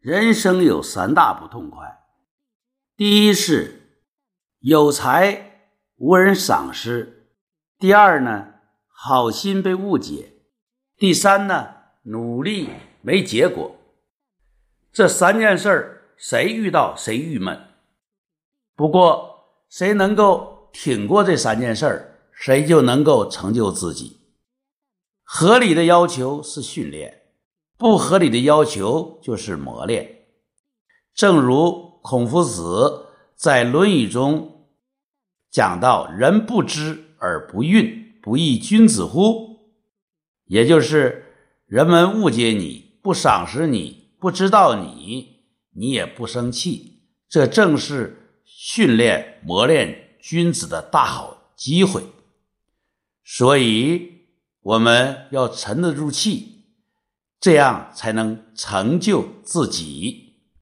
人生有三大不痛快：第一是有才无人赏识；第二呢，好心被误解；第三呢，努力没结果。这三件事儿，谁遇到谁郁闷。不过，谁能够挺过这三件事儿，谁就能够成就自己。合理的要求是训练，不合理的要求就是磨练。正如孔夫子在《论语》中讲到：“人不知而不愠，不亦君子乎？”也就是人们误解你，不赏识你，不知道你，你也不生气，这正是训练磨练君子的大好机会。所以。我们要沉得住气，这样才能成就自己。